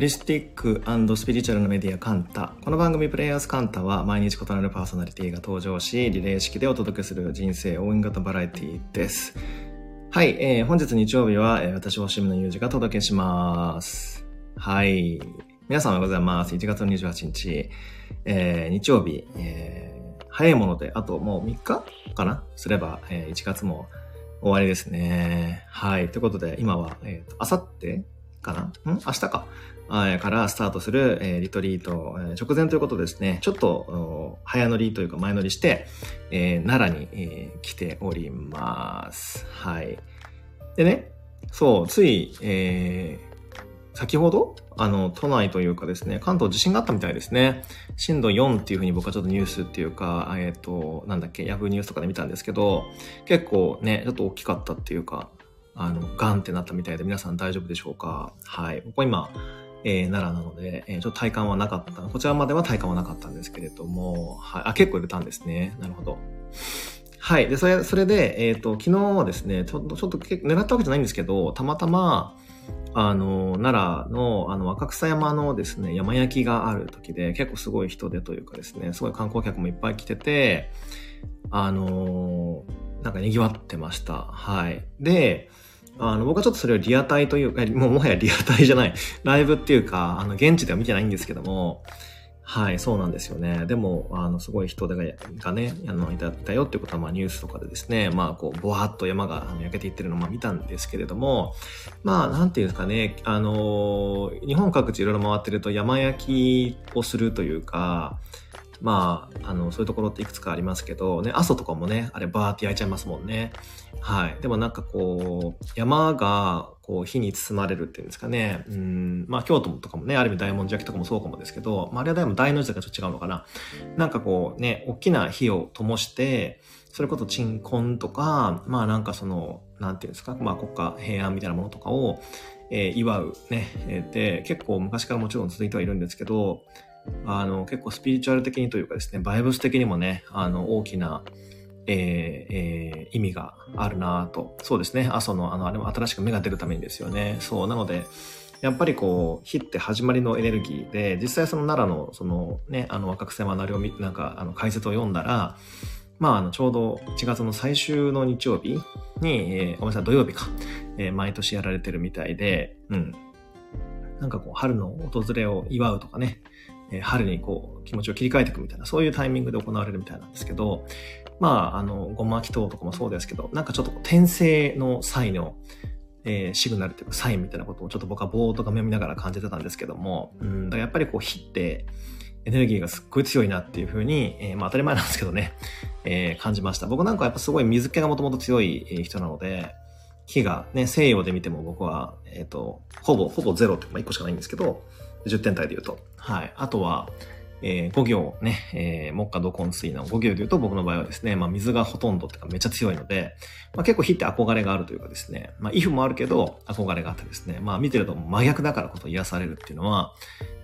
リスティックスピリチュアルなメディアカンタ。この番組プレイヤーズカンタは毎日異なるパーソナリティが登場し、リレー式でお届けする人生応援型バラエティです。はい、えー、本日日曜日は、えー、私、星見のゆうじがお届けします。はい。皆さんおはようございます。1月28日、えー、日曜日、えー、早いもので、あともう3日かな？すれば、えー、1月も終わりですね。はい。ということで、今は、え、ー、あさってかな？ん？明日か。からスタートする、え、リトリート、え、直前ということですね、ちょっと早乗りというか前乗りして、えー、奈良に、え、来ております。はい。でね、そう、つい、えー、先ほど、あの、都内というかですね、関東地震があったみたいですね。震度4っていうふうに僕はちょっとニュースっていうか、えっ、ー、と、なんだっけ、ヤフーニュースとかで見たんですけど、結構ね、ちょっと大きかったっていうか、あの、ガンってなったみたいで皆さん大丈夫でしょうか？はい。僕は今、えー、奈良なので、えー、ちょっと体感はなかった。こちらまでは体感はなかったんですけれども、はい。あ、結構入れたんですね。なるほど。はい。で、それ、それで、えっ、ー、と、昨日はですね、ちょっと、ちょっと結構狙ったわけじゃないんですけど、たまたま、あの、奈良の、あの、若草山のですね、山焼きがある時で、結構すごい人出というかですね、すごい観光客もいっぱい来てて、あの、なんか賑わってました。はい。で、あの、僕はちょっとそれをリアタイというか、もうもはやリアタイじゃない、ライブっていうか、あの、現地では見てないんですけども、はい、そうなんですよね。でも、あの、すごい人手ががね、あの、いたいたよっていうことは、まあ、ニュースとかでですね、まあ、こう、ぼわっと山が焼けていってるのを、まあ、見たんですけれども、まあ、なんていうんですかね、あの、日本各地いろいろ回ってると山焼きをするというか、まあ、あの、そういうところっていくつかありますけど、ね、阿蘇とかもね、あれバーって焼いちゃいますもんね。はい。でもなんかこう、山が、こう、火に包まれるっていうんですかね。うん、まあ、京都とかもね、ある意味大文字焼きとかもそうかもですけど、まあ、あれはでも大の字だからちょっと違うのかな。なんかこう、ね、大きな火を灯して、それこそ鎮魂とか、まあなんかその、なんていうんですか、まあ国家平安みたいなものとかを、えー、祝うね、えー、で、結構昔からもちろん続いてはいるんですけど、あの、結構スピリチュアル的にというかですね、バイブス的にもね、あの、大きな、えーえー、意味があるなと。そうですね。阿蘇の、あの、あれも新しく芽が出るためにですよね。そう。なので、やっぱりこう、火って始まりのエネルギーで、実際その奈良の、そのね、あの、若草山なりを見、なんか、あの、解説を読んだら、まあ、あの、ちょうど1月の最終の日曜日に、えー、ごめんなさい、土曜日か、えー、毎年やられてるみたいで、うん。なんかこう、春の訪れを祝うとかね、え春にこう気持ちを切り替えていくみたいな、そういうタイミングで行われるみたいなんですけど、まあ、あの、ごま祈祷とかもそうですけど、なんかちょっと転生の際の、えー、シグナルというかサインみたいなことをちょっと僕はぼーっと画面を見ながら感じてたんですけども、うん、だからやっぱりこう火ってエネルギーがすっごい強いなっていうふうに、えー、まあ当たり前なんですけどね、えー、感じました。僕なんかやっぱすごい水気がもともと強い人なので、火がね、西洋で見ても僕は、えっ、ー、と、ほぼ、ほぼゼロって、まあ1個しかないんですけど、10点体で言うと。はい。あとは、えー、5行ね、えー、木下土根水の5行で言うと僕の場合はですね、まあ水がほとんどっていうかめっちゃ強いので、まあ結構火って憧れがあるというかですね、まあイフもあるけど憧れがあってですね、まあ見てると真逆だからこそ癒されるっていうのは、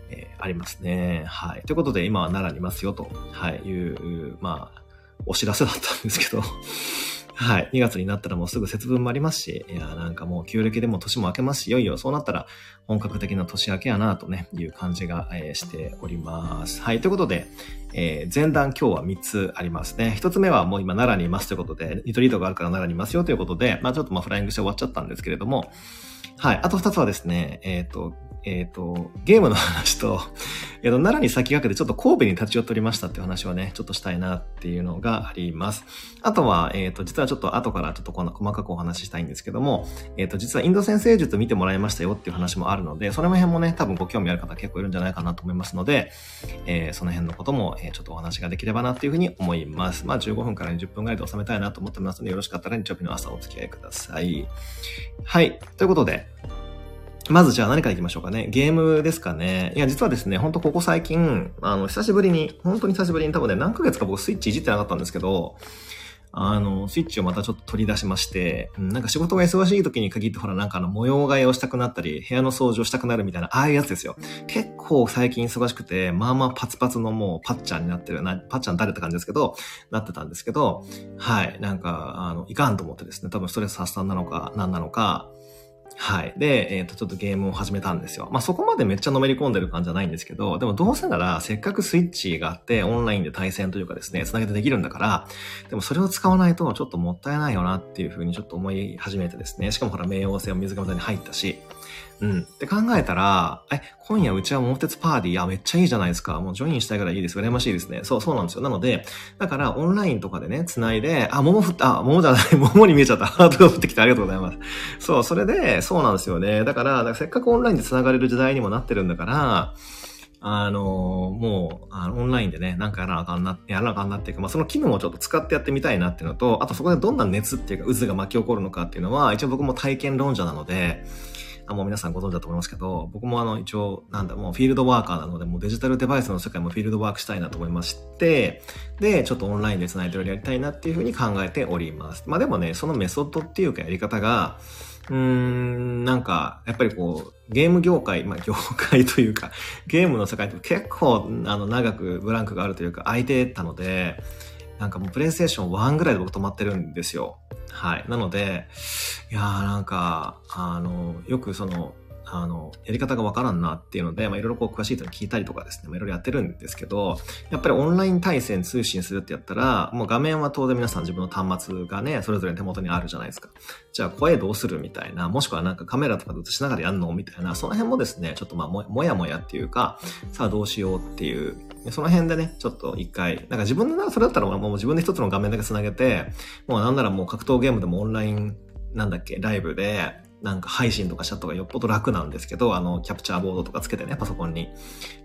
えー、ありますね。はい。ということで今は奈良にいますよと、はい、いう、まあ、お知らせだったんですけど はい。2月になったらもうすぐ節分もありますし、いや、なんかもう旧暦でも年も明けますし、いよいよそうなったら本格的な年明けやなとね、いう感じが、えー、しております。はい。ということで、えー、前段今日は3つありますね。1つ目はもう今奈良にいますということで、リトリートがあるから奈良にいますよということで、まあちょっとまあフライングして終わっちゃったんですけれども、はい。あと2つはですね、えっ、ー、と、えっ、ー、と、ゲームの話と、えっ、ー、と、奈良に先駆けてちょっと神戸に立ち寄っておりましたっていう話をね、ちょっとしたいなっていうのがあります。あとは、えっ、ー、と、実はちょっと後からちょっとこの細かくお話ししたいんですけども、えっ、と、実はインド先生術見てもらいましたよっていう話もあるので、その辺もね、多分ご興味ある方結構いるんじゃないかなと思いますので、えその辺のことも、えちょっとお話ができればなっていうふうに思います。まあ、15分から20分ぐらいで収めたいなと思ってますので、よろしかったら日曜日の朝お付き合いください。はい。ということで、まずじゃあ何から行きましょうかね。ゲームですかね。いや、実はですね、ほんとここ最近、あの、久しぶりに、本当に久しぶりに多分ね、何ヶ月か僕スイッチいじってなかったんですけど、あの、スイッチをまたちょっと取り出しまして、なんか仕事が忙しい時に限ってほらなんかあの模様替えをしたくなったり、部屋の掃除をしたくなるみたいな、ああいうやつですよ。結構最近忙しくて、まあまあパツパツのもうパッチャンになってるな、パッチャン誰って感じですけど、なってたんですけど、はい、なんか、あの、いかんと思ってですね、多分ストレス発散なのか、何なのか、はい。で、えっ、ー、と、ちょっとゲームを始めたんですよ。まあ、そこまでめっちゃのめり込んでる感じじゃないんですけど、でもどうせなら、せっかくスイッチがあって、オンラインで対戦というかですね、繋げてできるんだから、でもそれを使わないとちょっともったいないよなっていうふうにちょっと思い始めてですね、しかもほら、冥王星を水上座に入ったし、うん。って考えたら、え、今夜うちは桃鉄パーティー、あ、めっちゃいいじゃないですか。もうジョインしたいぐらいいいです。羨ましいですね。そう、そうなんですよ。なので、だからオンラインとかでね、繋いで、あ、桃降った、あ、桃じゃない、桃に見えちゃった。ハートが降ってきてありがとうございます。そう、それで、そうなんですよね。だから、からせっかくオンラインで繋がれる時代にもなってるんだから、あのもう、あの、オンラインでね、なんかやらなあかんな、やらなあかんなっていうか、まあ、その機能をちょっと使ってやってみたいなっていうのと、あとそこでどんな熱っていうか、渦が巻き起こるのかっていうのは、一応僕も体験論者なので、あもう皆さんご存知だと思いますけど、僕もあの一応、なんだ、もうフィールドワーカーなので、もうデジタルデバイスの世界もフィールドワークしたいなと思いまして、で、ちょっとオンラインで繋いでやりたいなっていうふうに考えております。まあでもね、そのメソッドっていうかやり方が、うーん、なんか、やっぱりこう、ゲーム業界、まあ業界というか、ゲームの世界って結構、あの、長くブランクがあるというか、空いてたので、なんかもうプレイステーション1ぐらいで僕止まってるんですよ。はい。なので、いやーなんか、あの、よくその、あの、やり方がわからんなっていうので、まあ、いろいろこう詳しい人に聞いたりとかですね、まあ、いろいろやってるんですけど、やっぱりオンライン対戦通信するってやったら、もう画面は当然皆さん自分の端末がね、それぞれ手元にあるじゃないですか。じゃあ声どうするみたいな、もしくはなんかカメラとかで映しながらやんのみたいな、その辺もですね、ちょっとまあも、もやもやっていうか、さあどうしようっていう、その辺でね、ちょっと一回、なんか自分の、それだったらもう自分で一つの画面だけ繋げて、もうなんならもう格闘ゲームでもオンラインなんだっけ、ライブで、なんか配信とかしちゃった方がよっぽど楽なんですけど、あの、キャプチャーボードとかつけてね、パソコンに。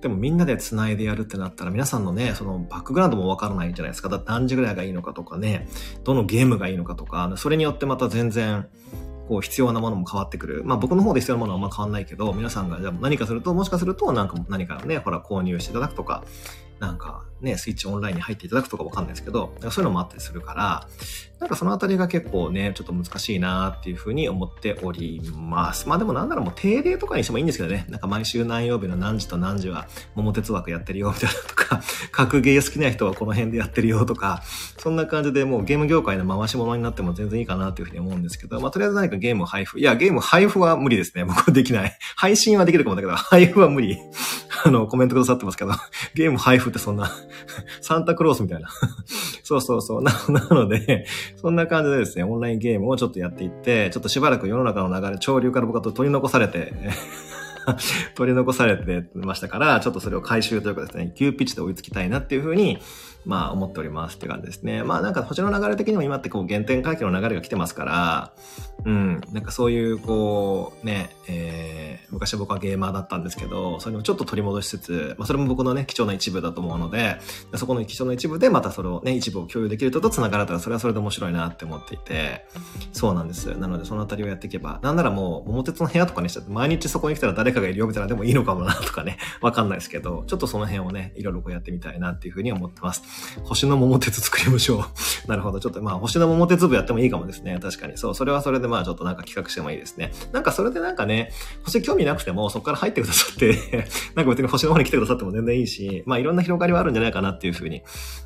でもみんなで繋いでやるってなったら皆さんのね、そのバックグラウンドもわからないじゃないですか。だって何時ぐらいがいいのかとかね、どのゲームがいいのかとか、それによってまた全然、こう必要なものも変わってくる。まあ僕の方で必要なものはあんま変わんないけど、皆さんがじゃあ何かすると、もしかするとなんか何かね、ほら購入していただくとか、なんかね、スイッチオンラインに入っていただくとかわかんないですけど、そういうのもあったりするから、なんかそのあたりが結構ね、ちょっと難しいなっていうふうに思っております。まあでもなんならもう定例とかにしてもいいんですけどね、なんか毎週何曜日の何時と何時は桃鉄枠やってるよみたいなとか、格ゲー好きな人はこの辺でやってるよとか、そんな感じでもうゲーム業界の回し物になっても全然いいかなっていうふうに思うんですけど、まあとりあえず何かゲーム配布。いや、ゲーム配布は無理ですね。僕はできない。配信はできるかもだけど、配布は無理。あの、コメントくださってますけど、ゲーム配布ってそんな サンタクロースみたいな そうそうそう。な、なので、そんな感じでですね、オンラインゲームをちょっとやっていって、ちょっとしばらく世の中の流れ、潮流から僕は取り残されて取り残されてましたから、ちょっとそれを回収というかですね、急ピッチで追いつきたいなっていうふうに、まあ思っておりますって感じですね。まあなんか星の流れ的にも今ってこう原点回帰の流れが来てますから、うん、なんかそういうこうね、えー、昔僕はゲーマーだったんですけど、それもちょっと取り戻しつつ、まあそれも僕のね、貴重な一部だと思うので、そこの貴重な一部でまたそれをね、一部を共有できる人と繋がれたらそれはそれで面白いなって思っていて、そうなんです。なのでそのあたりをやっていけば、なんならもう桃鉄の部屋とかにしちゃって毎日そこに来たら誰かがいるよみたいなでもいいのかもなとかね、わかんないですけど、ちょっとその辺をね、いろいろこうやってみたいなっていうふうに思ってます。星の桃鉄作りましょう。なるほど。ちょっとまあ、星の桃鉄部やってもいいかもですね。確かに。そう、それはそれでまあ、ちょっとなんか企画してもいいですね。なんかそれでなんかね、星興味なくても、そこから入ってくださって なんか別に星の方に来てくださっても全然いいし、まあ、いろんな広がりはあるんじゃないかなっていうふうに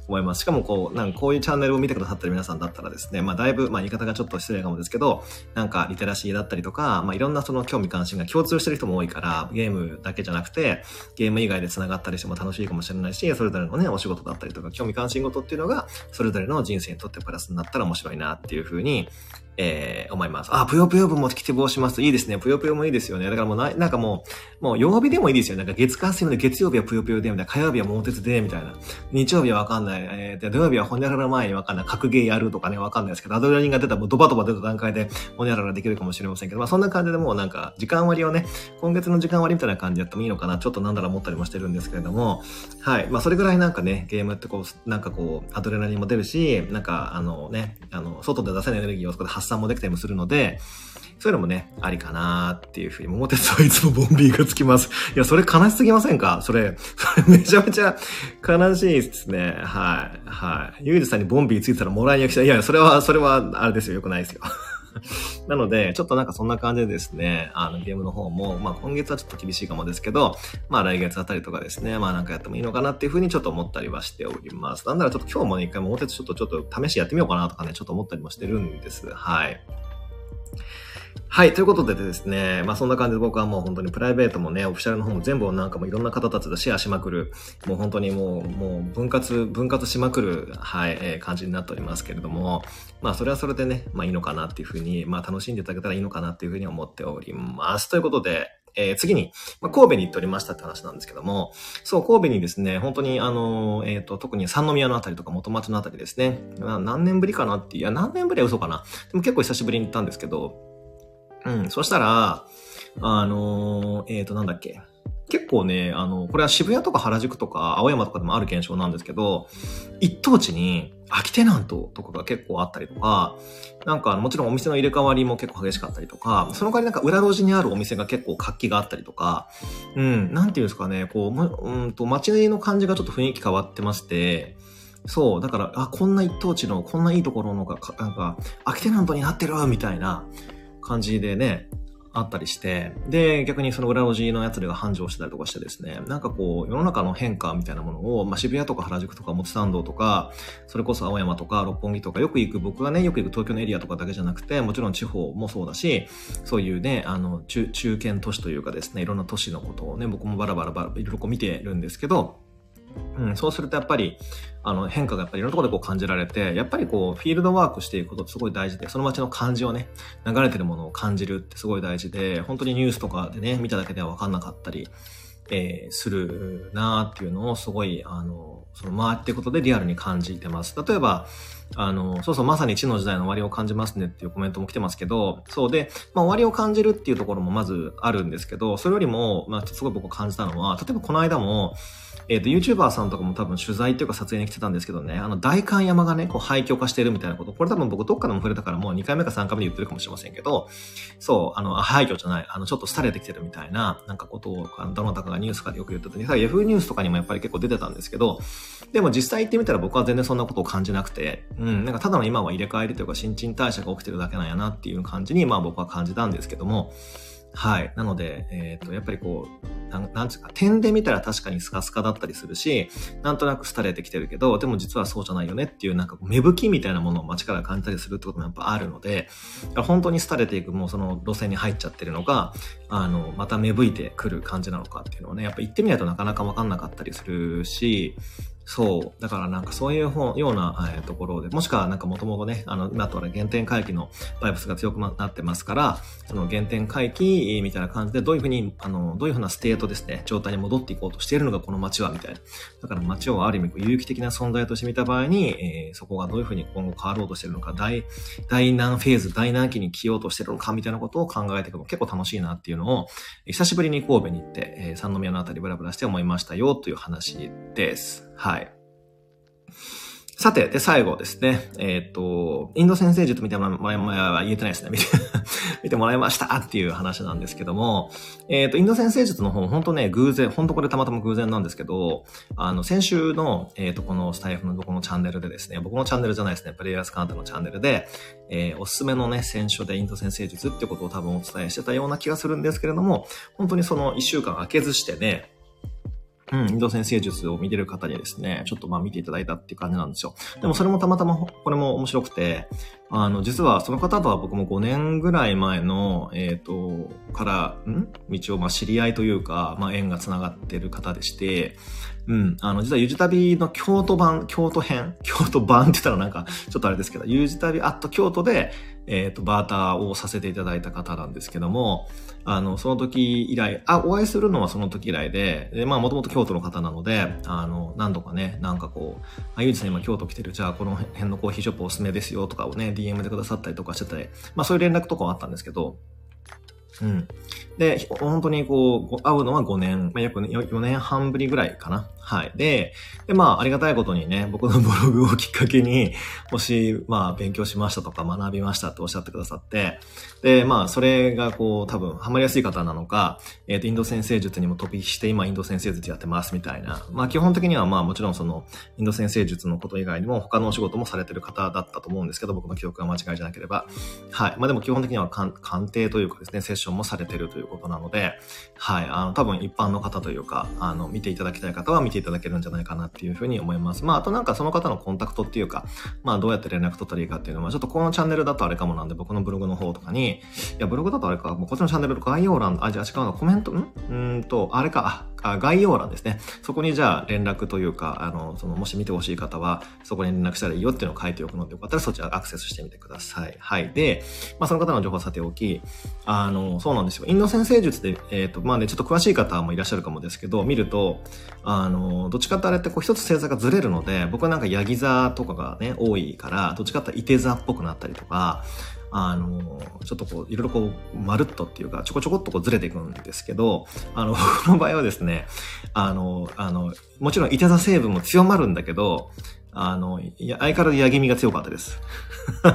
思います。しかもこう、なんかこういうチャンネルを見てくださってる皆さんだったらですね、まあ、だいぶ、まあ、言い方がちょっと失礼かもですけど、なんかリテラシーだったりとか、まあ、いろんなその興味関心が共通してる人も多いから、ゲームだけじゃなくて、ゲーム以外で繋がったりしても楽しいかもしれないし、それぞれのね、お仕事だったりとか、興味関心事っていうのが、それぞれの人生にとってプラスになったら面白いなっていうふうに、えー、思います。あ、ぷよぷよ部も希望します。いいですね。ぷよぷよもいいですよね。だからもうな、なんかもう、もう曜日でもいいですよ。なんか月火水の月曜日はぷよぷよで、みたいな。火曜日は桃鉄で、みたいな。日曜日はわかんない。えー、土曜日はほにゃらら前にわかんない。格ゲーやるとかね、わかんないですけど、アドレナリンが出たらもうドバドバ出た段階で、ほにゃららできるかもしれませんけど、まあそんな感じでもうなんか、時間割をね、今月の時間割みたいな感じやってもいいのかな。ちょっとなんだら思ったりもしてるんですけれども、はい。まあそれぐらいなんかね、ゲームってこう、なんかこう、アドレナリンも出るし、なんかあのね、あの、外で出せないエネルギーをそこで発散もできたりもするのので、そういうのもね、ありかなっていうふうに、桃鉄はいつもボンビーがつきます。いや、それ悲しすぎませんか？それ、それ めちゃめちゃ悲しいですね。はい。はい。ゆうじさんにボンビーついてたらもらいに来た。いや、それは、それは、あれですよ。よくないですよ。なので、ちょっとなんかそんな感じでですね、あのゲームの方も、まあ今月はちょっと厳しいかもですけど、まあ来月あたりとかですね、まあなんかやってもいいのかなっていうふうにちょっと思ったりはしております。なんならちょっと今日もね、一回もうちょっとちょっと試しやってみようかなとかね、ちょっと思ったりもしてるんです。はい。はい。ということでですね、まあそんな感じで僕はもう本当にプライベートもね、オフィシャルの方も全部なんかもいろんな方たちでシェアしまくる、もう本当にもう、もう分割、分割しまくる、はい、えー、感じになっておりますけれども、まあそれはそれでね、まあいいのかなっていうふうに、まあ楽しんでいただけたらいいのかなっていうふうに思っております。ということで、えー、次に、まあ、神戸に行っておりましたって話なんですけども、そう、神戸にですね、本当にあの、えっ、ー、と、特に三宮のあたりとか元町のあたりですね、何年ぶりかなっていう、いや、何年ぶりは嘘かな。でも結構久しぶりに行ったんですけど、うん、そしたら、あのー、えっ、ー、と、なんだっけ。結構ね、あの、これは渋谷とか原宿とか青山とかでもある現象なんですけど、一等地に空きテナントとかが結構あったりとか、なんかもちろんお店の入れ替わりも結構激しかったりとか、その代わりなんか裏路地にあるお店が結構活気があったりとか、うん、なんていうんですかね、こう、うんと街の感じがちょっと雰囲気変わってまして、そう、だから、あ、こんな一等地の、こんないいところのが、なんか、空きテナントになってるみたいな、感じでね、あったりして、で、逆にその裏路地のやつらが繁盛してたりとかしてですね、なんかこう、世の中の変化みたいなものを、まあ、渋谷とか原宿とか表参道とか、それこそ青山とか六本木とか、よく行く、僕がね、よく行く東京のエリアとかだけじゃなくて、もちろん地方もそうだし、そういうね、あの、中、中堅都市というかですね、いろんな都市のことをね、僕もバラバラバラ、いろいろこう見てるんですけど、うん、そうするとやっぱり、あの、変化がやっぱりいろんなところでこう感じられて、やっぱりこう、フィールドワークしていくことってすごい大事で、その街の感じをね、流れてるものを感じるってすごい大事で、本当にニュースとかでね、見ただけでは分かんなかったり、えー、するなーっていうのをすごい、あの、その回っていくことでリアルに感じてます。例えば、あの、そうそう、まさに地の時代の終わりを感じますねっていうコメントも来てますけど、そうで、まあ終わりを感じるっていうところもまずあるんですけど、それよりも、まあすごい僕感じたのは、例えばこの間も、えっ、ー、と、YouTuber さんとかも多分取材っていうか撮影に来てたんですけどね、あの、大観山がね、こう廃墟化してるみたいなこと、これ多分僕どっかでも触れたからもう2回目か3回目で言ってるかもしれませんけど、そう、あの、廃墟じゃない、あの、ちょっと廃れてきてるみたいな、なんかことを、どなたかがニュースかでよく言ってて、Yahoo ニュースとかにもやっぱり結構出てたんですけど、でも実際行ってみたら僕は全然そんなことを感じなくて、うん、なんかただの今は入れ替えりというか新陳代謝が起きてるだけなんやなっていう感じに、まあ僕は感じたんですけども、はい。なので、えっ、ー、と、やっぱりこう、なん、なんつうか、点で見たら確かにスカスカだったりするし、なんとなく廃れてきてるけど、でも実はそうじゃないよねっていう、なんか芽吹きみたいなものを街から感じたりするってこともやっぱあるので、本当に廃れていく、もうその路線に入っちゃってるのが、あの、また芽吹いてくる感じなのかっていうのはね、やっぱ行ってみないとなかなかわかんなかったりするし、そう。だからなんかそういうような、えー、ところで、もしくはなんかもともとね、あの、今とは原点回帰のバイブスが強くなってますから、その原点回帰みたいな感じでどういうふうに、あの、どういうふうなステートですね、状態に戻っていこうとしているのがこの街は、みたいな。だから街をある意味有機的な存在として見た場合に、えー、そこがどういうふうに今後変わろうとしているのか、大、大難フェーズ、大難期に来ようとしているのか、みたいなことを考えていくの結構楽しいなっていうのを、久しぶりに神戸に行って、えー、三宮のあたりブラブラして思いましたよという話です。はい。さて、で、最後ですね。えっ、ー、と、インド先生術見てもらいま、言えてないですね。見て、見てもらいましたっていう話なんですけども、えっ、ー、と、インド先生術の本、本当ね、偶然、本当これたまたま偶然なんですけど、あの、先週の、えっ、ー、と、このスタイフのどこのチャンネルでですね、僕のチャンネルじゃないですね、プレイヤースカウンタのチャンネルで、えー、おすすめのね、選書でインド先生術ってことを多分お伝えしてたような気がするんですけれども、本当にその一週間空けずしてね、うん、インド先生術を見てる方にですね、ちょっとまあ見ていただいたっていう感じなんですよ。でもそれもたまたま、これも面白くて、あの、実はその方とは僕も5年ぐらい前の、えっ、ー、と、から、ん？道をまあ知り合いというか、まあ縁が繋がってる方でして、うん。あの、実はゆじ旅の京都版、京都編、京都版って言ったらなんか、ちょっとあれですけど、ゆじ旅アット京都で、えっ、ー、と、バーターをさせていただいた方なんですけども、あの、その時以来、あ、お会いするのはその時以来で、でまあ、もともと京都の方なので、あの、何度かね、なんかこう、あ、ゆうじさん今京都来てる、じゃあこの辺のコーヒーショップおすすめですよとかをね、DM でくださったりとかしてて、まあ、そういう連絡とかはあったんですけど、うん。で、本当にこう、会うのは5年、まあ、約4年半ぶりぐらいかな。はい。で、で、まあ、ありがたいことにね、僕のブログをきっかけに、もし、まあ、勉強しましたとか学びましたっておっしゃってくださって、で、まあ、それがこう、多分、ハマりやすい方なのか、えっ、ー、と、インド先生術にも飛びして、今、インド先生術やってますみたいな。まあ、基本的には、まあ、もちろんその、インド先生術のこと以外にも、他のお仕事もされてる方だったと思うんですけど、僕の記憶が間違いじゃなければ。はい。まあ、でも基本的には鑑定というかですね、セッションもされてるということなので、はい、あの、多分一般の方というか、あの、見ていただきたい方は見ていただけるんじゃないかなっていうふうに思います。まあ、あとなんかその方のコンタクトっていうか、まあ、どうやって連絡取ったらいいかっていうのは、ちょっとこのチャンネルだとあれかもなんで、僕のブログの方とかに、いや、ブログだとあれか、もうこっちのチャンネルの概要欄、あ、じゃあ違うの、コメント、ん？うんと、あれか、あ、概要欄ですね。そこにじゃあ連絡というか、あの、その、もし見てほしい方は、そこに連絡したらいいよっていうのを書いておくので、よかったらそちらアクセスしてみてください。はい。で、まあ、その方の情報はさておき、あの、そうなんですよ。インド先生術で、えっ、ー、と、まあね、ちょっと詳しい方もいらっしゃるかもですけど、見ると、あの、どっちかってあれってこう一つ星座がずれるので、僕はなんかヤギ座とかがね、多いから、どっちかっていて座っぽくなったりとか、あの、ちょっとこう、いろいろこう、まるっとっていうか、ちょこちょこっとこうずれていくんですけど、あの、僕の場合はですね、あの、あの、もちろん、いて座成分も強まるんだけど、あの、相変わらずヤギ味が強かったです。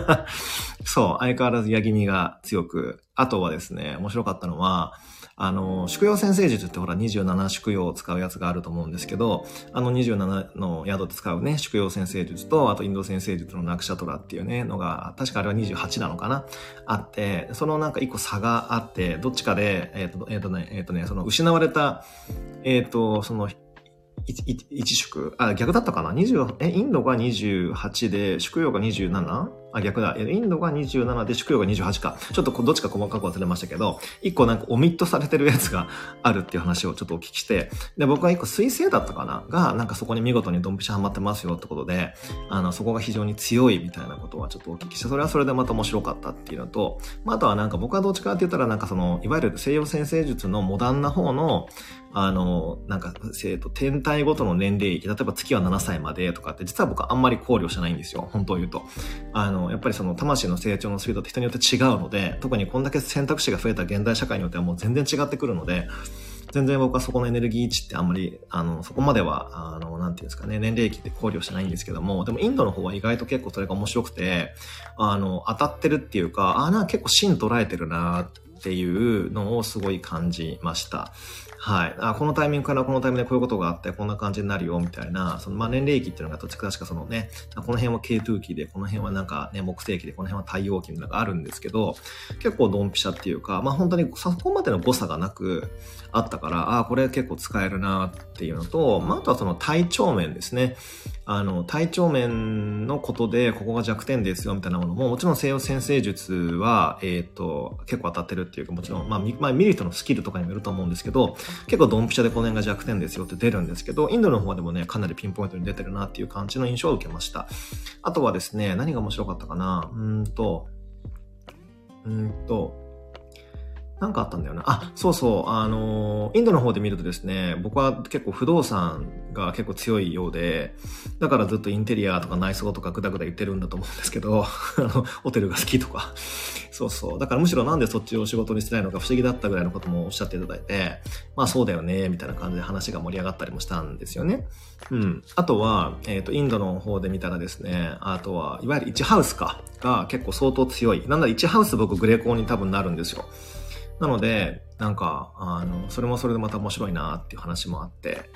そう、相変わらずヤギ味が強く、あとはですね、面白かったのは、あの、宿養先生術ってほら27宿養を使うやつがあると思うんですけど、あの27の宿で使うね、宿養先生術と、あとインド先生術のナクシャトラっていうね、のが、確かあれは28なのかなあって、そのなんか一個差があって、どっちかで、えっ、ー、と、えっ、ー、とね、えっ、ー、とね、その失われた、えっ、と、その、一宿あ、逆だったかな ?20、え、インドが28で、宿養が 27? あ、逆だ。インドが27で、宿養が28か。ちょっとどっちか細かく忘れましたけど、一個なんかオミットされてるやつが あるっていう話をちょっとお聞きして、で、僕は一個水星だったかな？が、なんかそこに見事にドンピシャハマってますよってことで、あの、そこが非常に強いみたいなことはちょっとお聞きして、それはそれでまた面白かったっていうのと、まあ、あとはなんか僕はどっちかって言ったらなんかその、いわゆる西洋先生術のモダンな方の、あの、なんか、えっと、天体ごとの年齢域、例えば月は7歳までとかって、実は僕はあんまり考慮してないんですよ。本当を言うと。あの、やっぱりその魂の成長のスピードって人によって違うので、特にこんだけ選択肢が増えた現代社会によってはもう全然違ってくるので、全然僕はそこのエネルギー値ってあんまり、あの、そこまでは、あの、なんていうんですかね、年齢期って考慮してないんですけども、でもインドの方は意外と結構それが面白くて、あの、当たってるっていうか、ああ、なんか結構芯捉えてるなっていうのをすごい感じました。はい。あ、このタイミングからこのタイミングでこういうことがあって、こんな感じになるよ、みたいな、その、まあ、年齢期っていうのが、どっちか確かそのね、この辺は K2 期で、この辺はなんかね、木星期で、この辺は太陽期みたいなのがあるんですけど、結構ドンピシャっていうか、まあ、本当にそこまでの誤差がなくあったから、ああ、これ結構使えるなっていうのと、まあ、あとはその体調面ですね。あの、体調面のことで、ここが弱点ですよ、みたいなものも、もちろん西洋先生術は、えっ、ー、と、結構当たってるっていうか、もちろん、まあ、まあ、見る人のスキルとかにもよると思うんですけど、結構ドンピシャでこの辺が弱点ですよって出るんですけど、インドの方でもね、かなりピンポイントに出てるなっていう感じの印象を受けました。あとはですね、何が面白かったかな？うんと、うんと、なんかあったんだよな。あ、そうそう。あの、インドの方で見るとですね、僕は結構不動産が結構強いようで、だからずっとインテリアとか内装とかグダグダ言ってるんだと思うんですけど、あの、ホテルが好きとか。そうそう。だからむしろなんでそっちを仕事にしてないのか不思議だったぐらいのこともおっしゃっていただいて、まあそうだよね、みたいな感じで話が盛り上がったりもしたんですよね。うん。あとは、えっ、ー、と、インドの方で見たらですね、あとは、いわゆる1ハウスか、が結構相当強い。なんだ1ハウス僕グレーコーに多分なるんですよ。なので、なんか、あの、それもそれでまた面白いなっていう話もあって、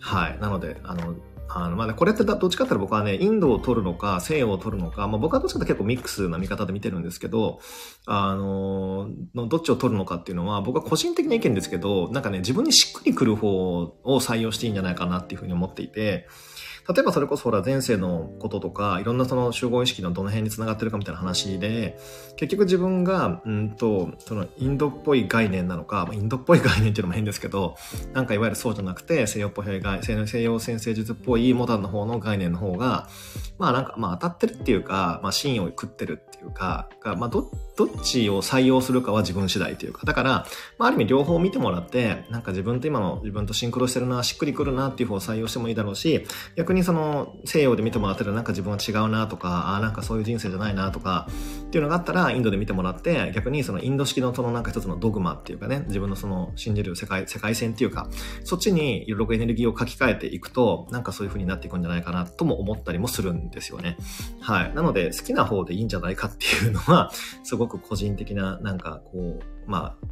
はい。なので、あの、あの、まあね、これってどっちかっていうと僕はね、インドを取るのか、西洋を取るのか、まあ、僕はどっちかって結構ミックスな見方で見てるんですけど、あの、のどっちを取るのかっていうのは、僕は個人的な意見ですけど、なんかね、自分にしっくりくる方を採用していいんじゃないかなっていうふうに思っていて、例えばそれこそほら前世のこととか、いろんなその集合意識のどの辺に繋がってるかみたいな話で、結局自分が、うんと、そのインドっぽい概念なのか、インドっぽい概念っていうのも変ですけど、なんかいわゆるそうじゃなくて、西洋っぽい概西洋先生術っぽいモダンの方の概念の方が、まあなんか、まあ当たってるっていうか、まあ芯を食ってるっていうか、まあど、どっちを採用するかは自分次第というか、だから、まあある意味両方見てもらって、なんか自分と今の自分とシンクロしてるな、しっくりくるなっていう方を採用してもいいだろうし、逆にその西洋で見てもらってるなんか自分は違うなとか、あなんかそういう人生じゃないなとか、っていうのがあったらインドで見てもらって、逆にそのインド式のそのなんか一つのドグマっていうかね、自分のその信じる世界、世界線っていうか、そっちにいろいろエネルギーを書き換えていくと、なんかそういう風になっていくんじゃないかなとも思ったりもするんですよね。はい。なので好きな方でいいんじゃないかっていうのは、すごく個人的ななんかこう、まあ、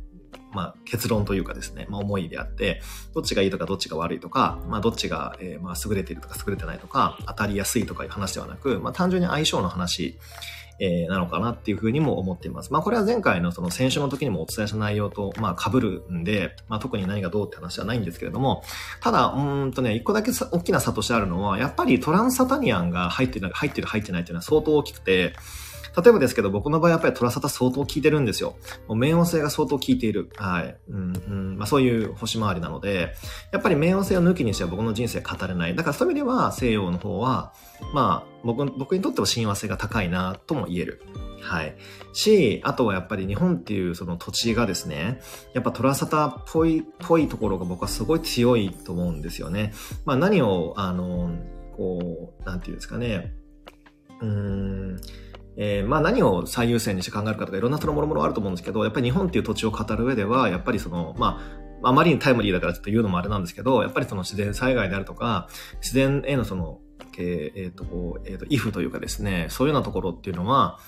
まあ、結論というかですね、まあ、思いであって、どっちがいいとかどっちが悪いとか、まあ、どっちが、えー、まあ、優れているとか優れてないとか、当たりやすいとかいう話ではなく、まあ、単純に相性の話えー、なのかなっていうふうにも思っています。まあこれは前回のその先週の時にもお伝えした内容と、まあ被るんで、まあ特に何がどうって話はないんですけれども、ただ、うんとね、一個だけ大きな差としてあるのは、やっぱりトランスサタニアンが入ってる、入ってる入ってないっていうのは相当大きくて、例えばですけど、僕の場合やっぱりトラサタ相当効いてるんですよ。もう冥王星が相当効いている。はい。うん、うん。まあそういう星回りなので、やっぱり冥王星を抜きにしては僕の人生語れない。だからそういう意味では西洋の方は、まあ僕、僕にとっては親和性が高いなとも言える。はい。し、あとはやっぱり日本っていうその土地がですね、やっぱトラサタっぽい、ぽいところが僕はすごい強いと思うんですよね。まあ何を、あの、こう、なんていうんですかね、うーん、えー、まあ何を最優先にして考えるかとかいろんなそのもろもろあると思うんですけど、やっぱり日本っていう土地を語る上では、やっぱりその、まあ、あまりにタイムリーだからちょっと言うのもあれなんですけど、やっぱりその自然災害であるとか、自然へのそのえっ、ー、と、こう、えっ、ー、と、イフというかですね、そういうようなところっていうのは、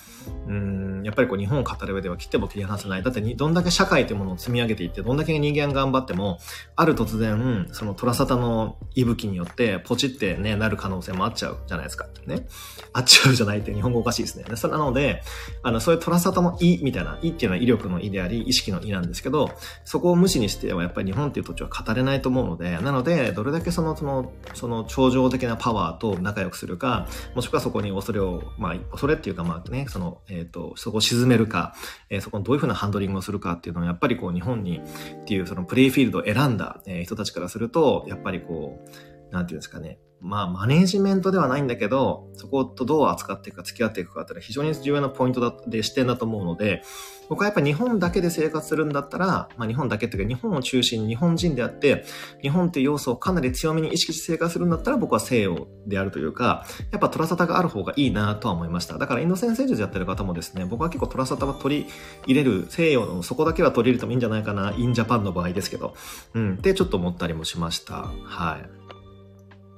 うん、やっぱりこう、日本を語る上では切っても切り離せない。だってどんだけ社会というものを積み上げていって、どんだけ人間頑張っても、ある突然、そのトラサタの息吹によって、ポチってね、なる可能性もあっちゃうじゃないですか。ね。あっちゃうじゃないって日本語おかしいですね。それなので、あの、そういうトラサタの意みたいな、意っていうのは威力の意であり、意識の意なんですけど、そこを無視にしてはやっぱり日本っていう土地は語れないと思うので、なので、どれだけその、その、その、超常的なパワーと仲良くするか、もしくはそこに恐れを、まあ、恐れっていうか、まあね、その、えっ、ー、と、そこを沈めるか、えー、そこにどういうふうなハンドリングをするかっていうのは、やっぱりこう、日本にっていう、そのプレイフィールドを選んだ、え、人たちからすると、やっぱりこう、なんていうんですかね、まあ、マネージメントではないんだけど、そことどう扱っていくか、付き合っていくかっていうのは非常に重要なポイントだで視点だと思うので、僕はやっぱ日本だけで生活するんだったら、まあ日本だけっていうか日本を中心に日本人であって、日本っていう要素をかなり強めに意識して生活するんだったら僕は西洋であるというか、やっぱトラサタがある方がいいなとは思いました。だからインド先生術やってる方もですね、僕は結構トラサタは取り入れる、西洋のそこだけは取り入れてもいいんじゃないかな、インジャパンの場合ですけど、うん、ってちょっと思ったりもしました。はい。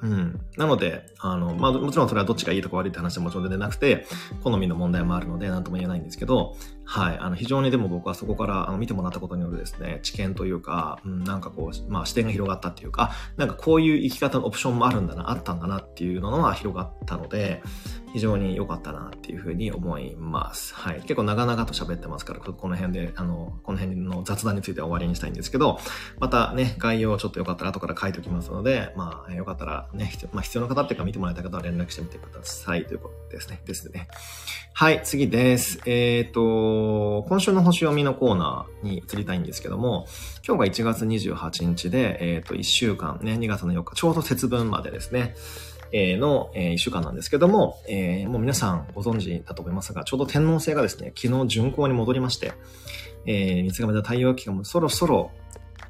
うん。なので、あの、まあ、もちろんそれはどっちがいいとか悪いって話はもちろん出てなくて、好みの問題もあるので、なんとも言えないんですけど、はい。あの、非常にでも僕はそこから、あの、見てもらったことによるですね、知見というか、うん、なんかこう、まあ、視点が広がったっていうか、なんかこういう生き方のオプションもあるんだな、あったんだなっていうのは広がったので、非常に良かったなっていうふうに思います。はい。結構長々と喋ってますから、この辺で、あの、この辺の雑談については終わりにしたいんですけど、またね、概要をちょっとよかったら後から書いておきますので、まあ、よかったらね、まあ、必要な方っていうか見てもらいたい方は連絡してみてくださいということですね。ですね。はい、次です。えっ、ー、と、今週の星読みのコーナーに移りたいんですけども、今日が1月28日で、えっ、ー、と、1週間ね、2月の4日、ちょうど節分までですね。えの、えー、1週間なんですけども、えー、もう皆さんご存知だと思いますが、ちょうど天皇星がですね、昨日巡行に戻りまして、えー、三つ亀座太陽期間もそろそろ、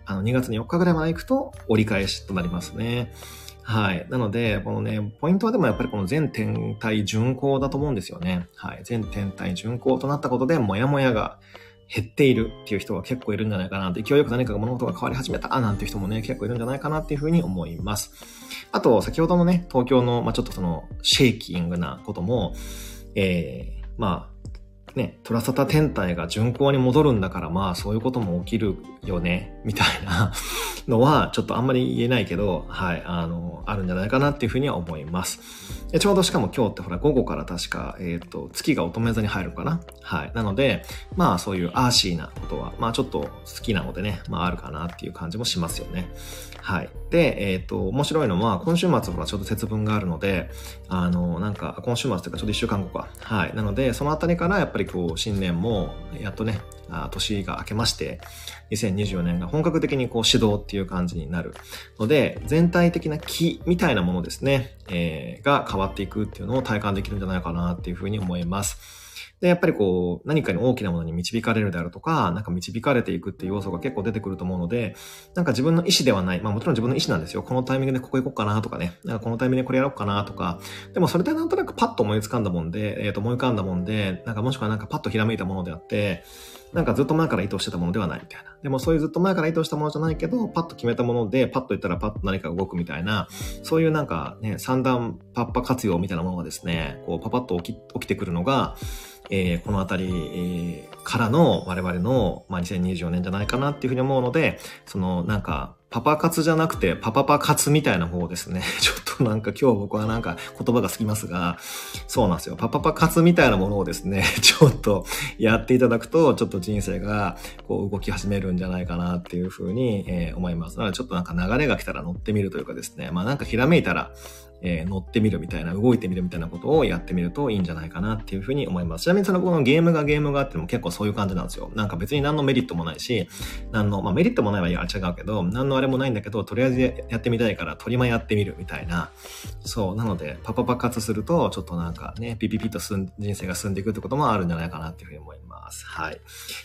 あの、2月の4日ぐらいまで行くと折り返しとなりますね。はい。なので、このね、ポイントはでもやっぱりこの全天体巡行だと思うんですよね。はい。全天体巡行となったことで、もやもやが減っているっていう人が結構いるんじゃないかなって、勢いよく何かが物事が変わり始めたなんていう人もね、結構いるんじゃないかなっていうふうに思います。あと、先ほどのね、東京の、まあ、ちょっとその、シェイキングなことも、えー、まあ、ね、トラサタ天体が巡行に戻るんだから、まあそういうことも起きるよね、みたいな のは、ちょっとあんまり言えないけど、はい、あの、あるんじゃないかなっていうふうには思います。ちょうどしかも今日ってほら、午後から確か、えっ、ー、と、月が乙女座に入るかな？はい。なので、まあそういうアーシーなことは、まあちょっと好きなのでね、まああるかなっていう感じもしますよね。はい。で、えっ、ー、と、面白いのは、今週末ほらちょうど節分があるので、あの、なんか、今週末というかちょうど一週間後か。はい。なので、そのあたりからやっぱりこう、新年も、やっとね、あ年が明けまして、2024年が本格的にこう指導っていう感じになるので、全体的な気みたいなものですね、えー、が変わっていくっていうのを体感できるんじゃないかなっていうふうに思います。で、やっぱりこう、何かに大きなものに導かれるであるとか、なんか導かれていくっていう要素が結構出てくると思うので、なんか自分の意思ではない、まあもちろん自分の意思なんですよ。このタイミングでここ行こうかなとかね、なんかこのタイミングでこれやろうかなとか、でもそれでなんとなくパッと思いつかんだもんで、えっ、ー、と思い浮かんだもんで、なんかもしくはなんかパッとひらめいたものであって、なんかずっと前から意図してたものではないみたいな。でもそういうずっと前から意図したものじゃないけど、パッと決めたもので、パッと言ったらパッと何か動くみたいな、そういうなんかね、三段パッパ活用みたいなものがですね、こうパパッと起き起きてくるのが、えー、このあたり、えー、からの我々の、まあ、2024年じゃないかなっていうふうに思うので、そのなんか、パパ活じゃなくて、パパパ活みたいな方ですね。ちょっとなんか今日僕はなんか言葉が過ぎますが、そうなんですよ。パパパ活みたいなものをですね、ちょっとやっていただくと、ちょっと人生がこう動き始めるんじゃないかなっていうふうに、えー、思います。なのでちょっとなんか流れが来たら乗ってみるというかですね、まあなんかひらめいたら、えー、乗ってみるみたいな、動いてみるみたいなことをやってみるといいんじゃないかなっていうふうに思います。ちなみにそのこのゲームがゲームがあっても結構そういう感じなんですよ。なんか別に何のメリットもないし、何の、まあメリットもないは違うけど、何のあれもないんだけど、とりあえずやってみたいからトリマやってみるみたいな。そう。なので、パパパ活すると、ちょっとなんかね、ピピピと人生が進んでいくってこともあるんじゃないかなっていうふうに思います。はい。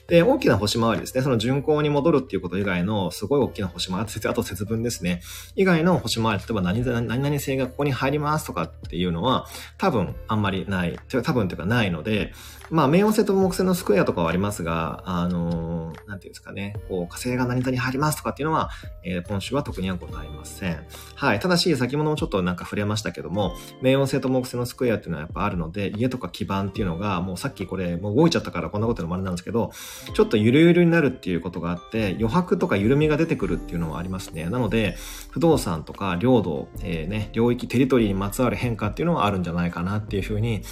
で、大きな星回りですね。その巡行に戻るっていうこと以外の、すごい大きな星回り、あと節分ですね。以外の星回り、例えば何々何々星がここに入りますとかっていうのは、多分あんまりない。多分っていうかないので、まあ、冥王星と木星のスクエアとかはありますが、あのー、なんていうんですかね、こう、火星が何々に入りますとかっていうのは、えー、今週は特にはございません。はい。ただし、先物もちょっとなんか触れましたけども、冥王星と木星のスクエアっていうのはやっぱあるので、家とか基盤っていうのが、もうさっきこれ、もう動いちゃったからこんなことのもあれなんですけど、ちょっとゆるゆるになるっていうことがあって、余白とか緩みが出てくるっていうのはありますね。なので、不動産とか領土、えー、ね、領域、テリトリーにまつわる変化っていうのはあるんじゃないかなっていうふうに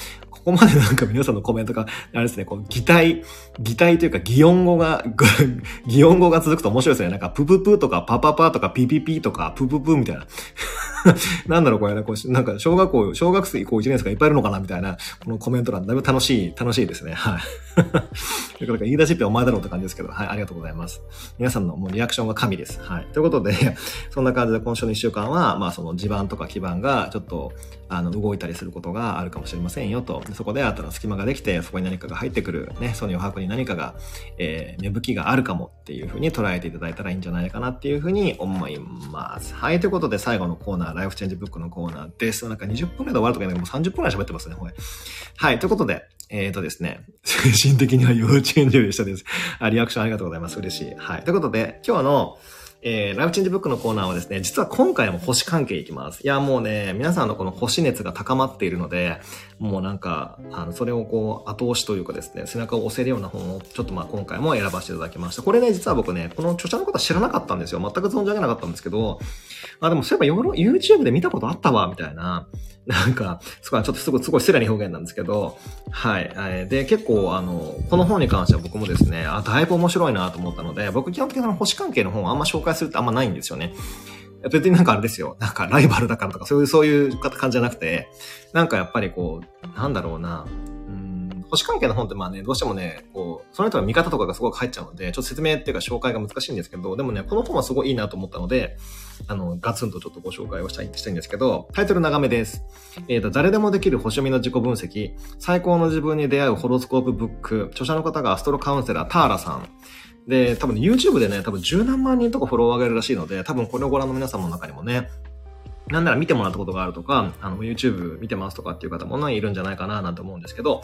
ここまでなんか皆さんのコメントが、あれですね、こう、擬態、擬態というか擬音語が、擬音語が続くと面白いですね。なんか、プププとかパパパとかピピピとかプププみたいな。なんだろうこれね、こうなんか小学校、小学生こう1年生がいっぱいいるのかなみたいな、このコメント欄、だいぶ楽しい、楽しいですね。はい。ということで、言い出しっぺお前だろうって感じですけど、はい、ありがとうございます。皆さんのもうリアクションが神です。はい。ということで、そんな感じで今週の1週間は、まあその地盤とか基盤がちょっと、あの、動いたりすることがあるかもしれませんよと。そこで新たな隙間ができて、そこに何かが入ってくる、ね、その余白に何かが、えー、芽吹きがあるかもっていうふうに捉えていただいたらいいんじゃないかなっていうふうに思います。はい。ということで、最後のコーナー、ライフチェンジブックのコーナーです。なんか20分くらいで終わるとかね、もう30分くらい喋ってますね、これ。はい。ということで、えっ、ー、とですね、精神的には幼稚園児でしたです。あ、リアクションありがとうございます。嬉しい。はい。ということで、今日の、えー、ライフチェンジブックのコーナーはですね、実は今回も星関係いきます。いや、もうね、皆さんのこの星熱が高まっているので、もうなんか、あの、それをこう、後押しというかですね、背中を押せるような本を、ちょっとまあ今回も選ばせていただきました。これね、実は僕ね、この著者の方知らなかったんですよ。全く存じ上げなかったんですけど、あ、でもそういえば YouTube で見たことあったわ、みたいな。なんか、そこは、ちょっとすごい、すごい失礼な表現なんですけど、はい。で、結構、あの、この本に関しては僕もですね、あ、だいぶ面白いなと思ったので、僕基本的に星関係の本をあんま紹介するってあんまないんですよね。別になんかあれですよ。なんかライバルだからとか、そういう、そういう感じじゃなくて、なんかやっぱりこう、なんだろうな、星関係の本ってまあね、どうしてもね、こう、その人の見方とかがすごく入っちゃうので、ちょっと説明っていうか紹介が難しいんですけど、でもね、この本はすごいいいなと思ったので、あの、ガツンとちょっとご紹介をしたい、したいんですけど、タイトル長めです。えっ、ー、と、誰でもできる星読みの自己分析、最高の自分に出会うホロスコープブック、著者の方がアストロカウンセラー、ターラさん。で、多分、YouTube でね、多分十何万人とかフォロワーがいるらしいので、多分これをご覧の皆様の中にもね、なんなら見てもらったことがあるとか、あの、YouTube 見てますとかっていう方もね、いるんじゃないかななんて思うんですけど、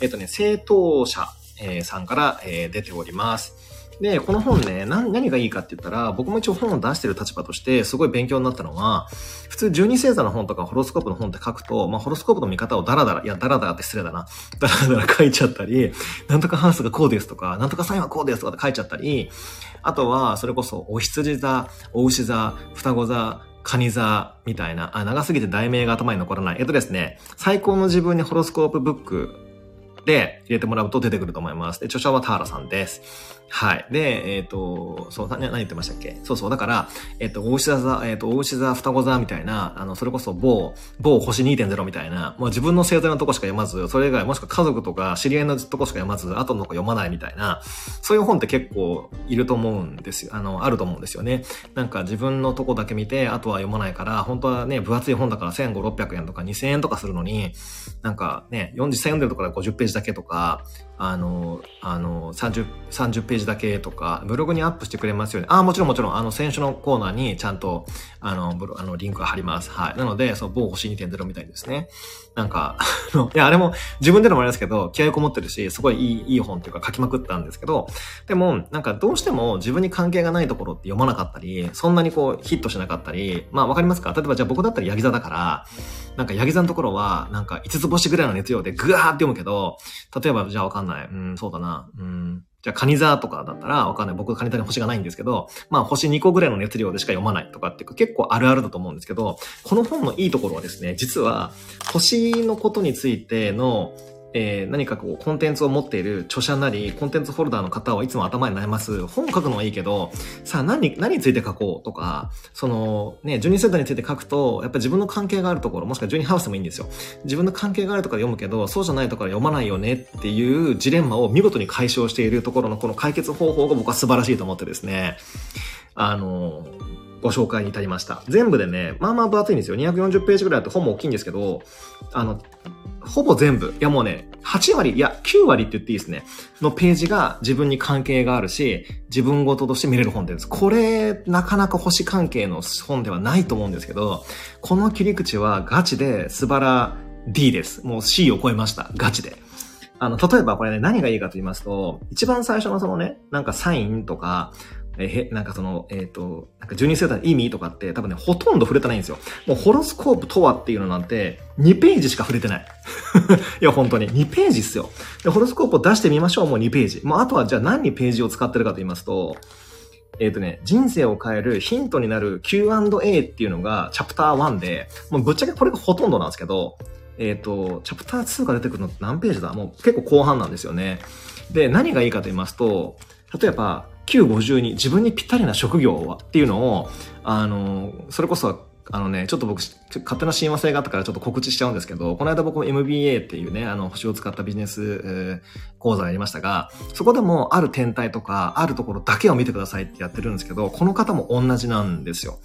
えっ、とね、正当者、えー、さんから、えー、出ております。で、この本ね、何、何がいいかって言ったら、僕も一応本を出してる立場として、すごい勉強になったのは、普通12星座の本とかホロスコープの本って書くと、まあ、ホロスコープの見方をダラダラ、いや、ダラダラって失礼だな。ダラダラ書いちゃったり、なんとかハウスがこうですとか、なんとかサインはこうですとかって書いちゃったり、あとは、それこそ、お羊座、お牛座、双子座、カニ座みたいな、あ、長すぎて題名が頭に残らない。えっとですね、最高の自分にホロスコープブックで入れてもらうと出てくると思います。で、著者は田原さんです。はい。で、えっ、ー、と、そう、何言ってましたっけ？そうそう。だから、えっ、ー、と、大牛座、えっ、ー、と、大牛座、双子座みたいな、あの、それこそ某、某星2.0みたいな、もう自分の星座のとこしか読まず、それ以外、もしくは家族とか知り合いのとこしか読まず、後の子読まないみたいな、そういう本って結構いると思うんですよ。あの、あると思うんですよね。なんか自分のとこだけ見て、あとは読まないから、本当はね、分厚い本だから1500、600円とか2000円とかするのに、なんかね、40、歳読んでるところ50ページだけとか、あの、あの、30、30ページだけとか、ブログにアップしてくれますよね。ああ、もちろんもちろん、あの、選手のコーナーにちゃんと、あの、ブロあの、リンクが貼ります。はい。なので、そう、某星2.0みたいですね。なんか、あのいや、あれも自分でのもありますけど、気合こもってるし、すごいいい、いい本っていうか書きまくったんですけど、でも、なんかどうしても自分に関係がないところって読まなかったり、そんなにこう、ヒットしなかったり、まあわかりますか？例えばじゃあ僕だったらヤギ座だから、なんかヤギ座のところは、なんか5つ星ぐらいの熱量でぐわーって読むけど、例えばじゃあわかんない。うん、そうだな。うん、じゃあ、カニ座とかだったら、わかんない。僕、カニ座に星がないんですけど、まあ、星2個ぐらいの熱量でしか読まないとかって結構あるあるだと思うんですけど、この本のいいところはですね、実は、星のことについての、えー、何かこう、コンテンツを持っている著者なり、コンテンツホルダーの方はいつも頭に悩ます。本書くのはいいけど、さあ何、何について書こうとか、その、ね、12世代について書くと、やっぱ自分の関係があるところ、もしくは12ハウスでもいいんですよ。自分の関係があるところ読むけど、そうじゃないところ読まないよねっていうジレンマを見事に解消しているところのこの解決方法が僕は素晴らしいと思ってですね、あの、ご紹介に至りました。全部でね、まあまあ分厚いんですよ。240ページぐらいあって本も大きいんですけど、あの、ほぼ全部、いやもうね、8割、いや、9割って言っていいですね。のページが自分に関係があるし、自分ごととして見れる本です。これ、なかなか星関係の本ではないと思うんですけど、この切り口はガチで素晴ら D です。もう C を超えました。ガチで。あの、例えばこれね、何がいいかと言いますと、一番最初のそのね、なんかサインとか、え、なんかその、えっ、ー、と、なんか12星座の意味とかって多分ね、ほとんど触れてないんですよ。もうホロスコープとはっていうのなんて、2ページしか触れてない。いや、本当に。2ページっすよ。で、ホロスコープを出してみましょう。もう2ページ。もうあとはじゃあ何にページを使ってるかと言いますと、えっ、ー、とね、人生を変えるヒントになる Q&A っていうのがチャプター1で、もうぶっちゃけこれがほとんどなんですけど、えっ、ー、と、チャプター2が出てくるの何ページだ？もう結構後半なんですよね。で、何がいいかと言いますと、例えば、952自分にぴったりな職業は？っていうのを、あの、それこそあのね、ちょっと僕、勝手な親和性があったからちょっと告知しちゃうんですけど、この間僕も MBA っていうね、あの、星を使ったビジネス、講座やりましたが、そこでもある天体とか、あるところだけを見てくださいってやってるんですけど、この方も同じなんですよ。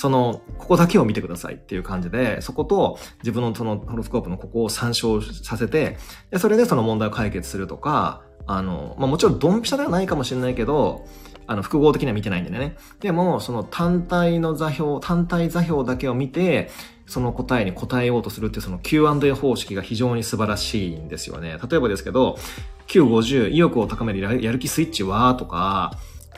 その、ここだけを見てくださいっていう感じで、そこと自分のそのホロスコープのここを参照させて、でそれでその問題を解決するとか、あの、まあ、もちろんドンピシャではないかもしれないけど、あの、複合的には見てないんでね。でも、その単体の座標、単体座標だけを見て、その答えに答えようとするっていうその Q&A 方式が非常に素晴らしいんですよね。例えばですけど、950、意欲を高めるやる気スイッチはとか、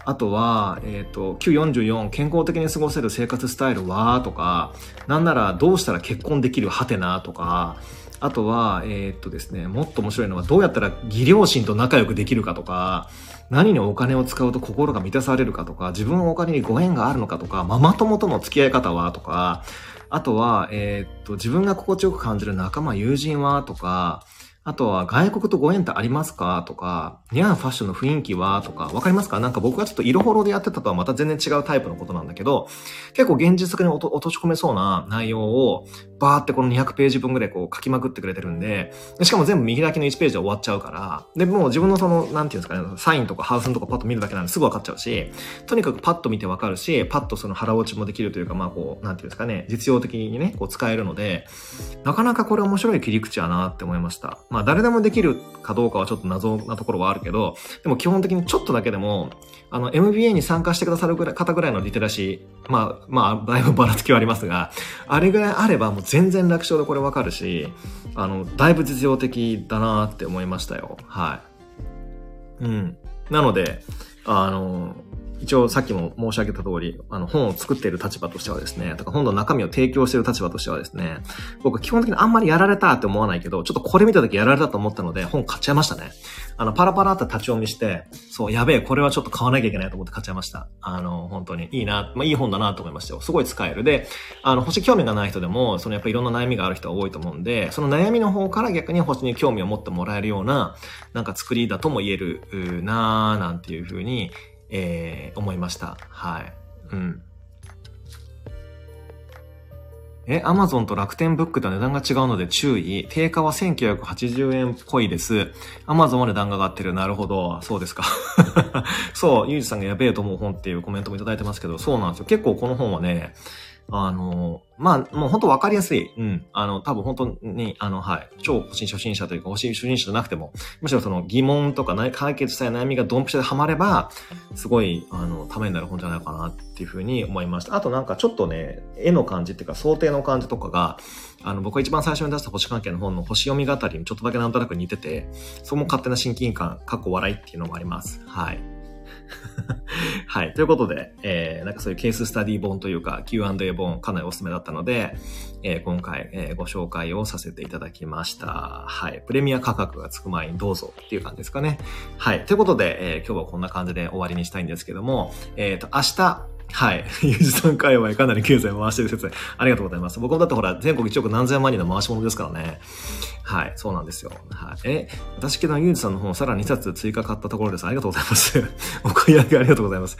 あとは、えっ、ー、と、944、健康的に過ごせる生活スタイルはとか、なんならどうしたら結婚できるはてなとか、あとは、えー、っとですね、もっと面白いのはどうやったら義両親と仲良くできるかとか、何にお金を使うと心が満たされるかとか、自分のお金にご縁があるのかとか、ママ友との付き合い方はとか、あとは、えー、っと、自分が心地よく感じる仲間、友人はとか、あとは外国とご縁ってありますか？とか、似合うファッションの雰囲気は？とか、わかりますか？なんか僕がちょっと色ほろでやってたとはまた全然違うタイプのことなんだけど、結構現実的に落とし込めそうな内容を、バーってこの200ページ分ぐらいこう書きまくってくれてるんで、しかも全部見開きの1ページで終わっちゃうから、で、もう自分のその、なんていうんですかね、サインとかハウスのとかパッと見るだけなんですぐ分かっちゃうし、とにかくパッと見て分かるし、パッとその腹落ちもできるというか、まあこう、なんていうんですかね、実用的にね、こう使えるので、なかなかこれ面白い切り口やなって思いました。まあ誰でもできるかどうかはちょっと謎なところはあるけど、でも基本的にちょっとだけでも、あの、MBA に参加してくださる方ぐらいのリテラシー、まあ、まあ、だいぶばらつきはありますが、あれぐらいあればもう全然楽勝でこれわかるし、あの、だいぶ実用的だなって思いましたよ。はい。うん。なので、あの、一応さっきも申し上げた通り、あの本を作っている立場としてはですね、とか本の中身を提供している立場としてはですね、僕基本的にあんまりやられたって思わないけど、ちょっとこれ見た時やられたと思ったので本買っちゃいましたね。あの、パラパラって立ち読みして、そう、やべえ、これはちょっと買わなきゃいけないと思って買っちゃいました。あの、本当にいいな、まあいい本だなと思いましたよ。すごい使える。で、あの、星興味がない人でも、そのやっぱりいろんな悩みがある人は多いと思うんで、その悩みの方から逆に星に興味を持ってもらえるような、なんか作りだとも言えるなぁ、なんていうふうに、えー、思いました。はい。うん。え、アマゾンと楽天ブックとは値段が違うので注意。定価は1980円っぽいです。アマゾンは値段が上がってる。なるほど。そうですか。そう、ゆうじさんがやべえと思う本っていうコメントもいただいてますけど、そうなんですよ。結構この本はね、あの、まあ、もう本当わかりやすい。うん。あの、多分本当に、あの、はい。超星初心者というか、星初心者じゃなくても、むしろその疑問とか解決したい悩みがドンピシャでハマれば、すごい、あの、ためになる本じゃないかなっていうふうに思いました。あとなんかちょっとね、絵の感じっていうか、想定の感じとかが、あの、僕が一番最初に出した星関係の本の星読み語りにちょっとだけなんとなく似てて、そこも勝手な親近感、かっこ笑いっていうのもあります。はい。はい。ということで、えー、なんかそういうケーススタディ本というか Q&A 本かなりおすすめだったので、えー、今回、えー、ご紹介をさせていただきました。はい。プレミア価格がつく前にどうぞっていう感じですかね。はい。ということで、えー、今日はこんな感じで終わりにしたいんですけども、えっ、ー、と、明日、はい。ゆうじさん界隈かなり経済回してる説明。ありがとうございます。僕もだってほら、全国1億何千万人の回し者ですからね。はい。そうなんですよ。はい。え、私けどゆうじさんの本さらに2冊追加買ったところです。ありがとうございます。お買い上げありがとうございます。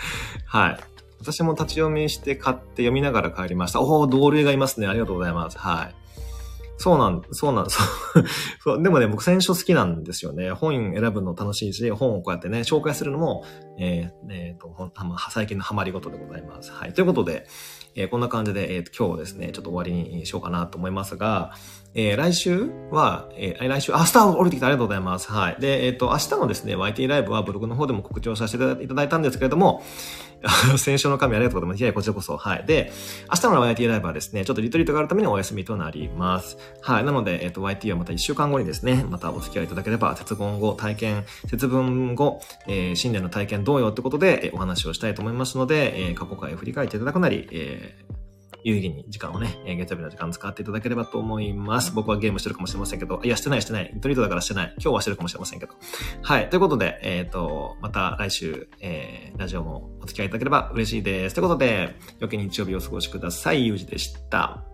はい。私も立ち読みして買って読みながら帰りました。おお、同類がいますね。ありがとうございます。はい。そうなん、そうなん、そう。でもね、僕選書好きなんですよね。本選ぶの楽しいし、本をこうやってね、紹介するのも、えー、えー、と、最近のハマりごとでございます。はい。ということで、えー、こんな感じで、えー、今日ですね、ちょっと終わりにしようかなと思いますが、えー、来週は、えー、来週、あ、スター降りてきてありがとうございます。はい。で、えっ、ー、と、明日のですね、YT ライブはブログの方でも告知をさせていただいたんですけれども、先週の神ありがとうございます。いや、こちらこそ。はい。で、明日の YT ライブはですね、ちょっとリトリートがあるためにお休みとなります。はい。なので、えっ、ー、と、YT はまた1週間後にですね、またお付き合いいただければ、節分後、体験、節分後、えー、新年の体験どうよってことで、えー、お話をしたいと思いますので、えー、過去回を振り返っていただくなり、えー、有意義に時間をね、月曜日の時間使っていただければと思います。僕はゲームしてるかもしれませんけど、いや、してないしてない。トリートだからしてない。今日はしてるかもしれませんけど。はい。ということで、えっ、ー、と、また来週、えー、ラジオもお付き合いいただければ嬉しいです。ということで、良き日曜日をお過ごしください。ゆうじでした。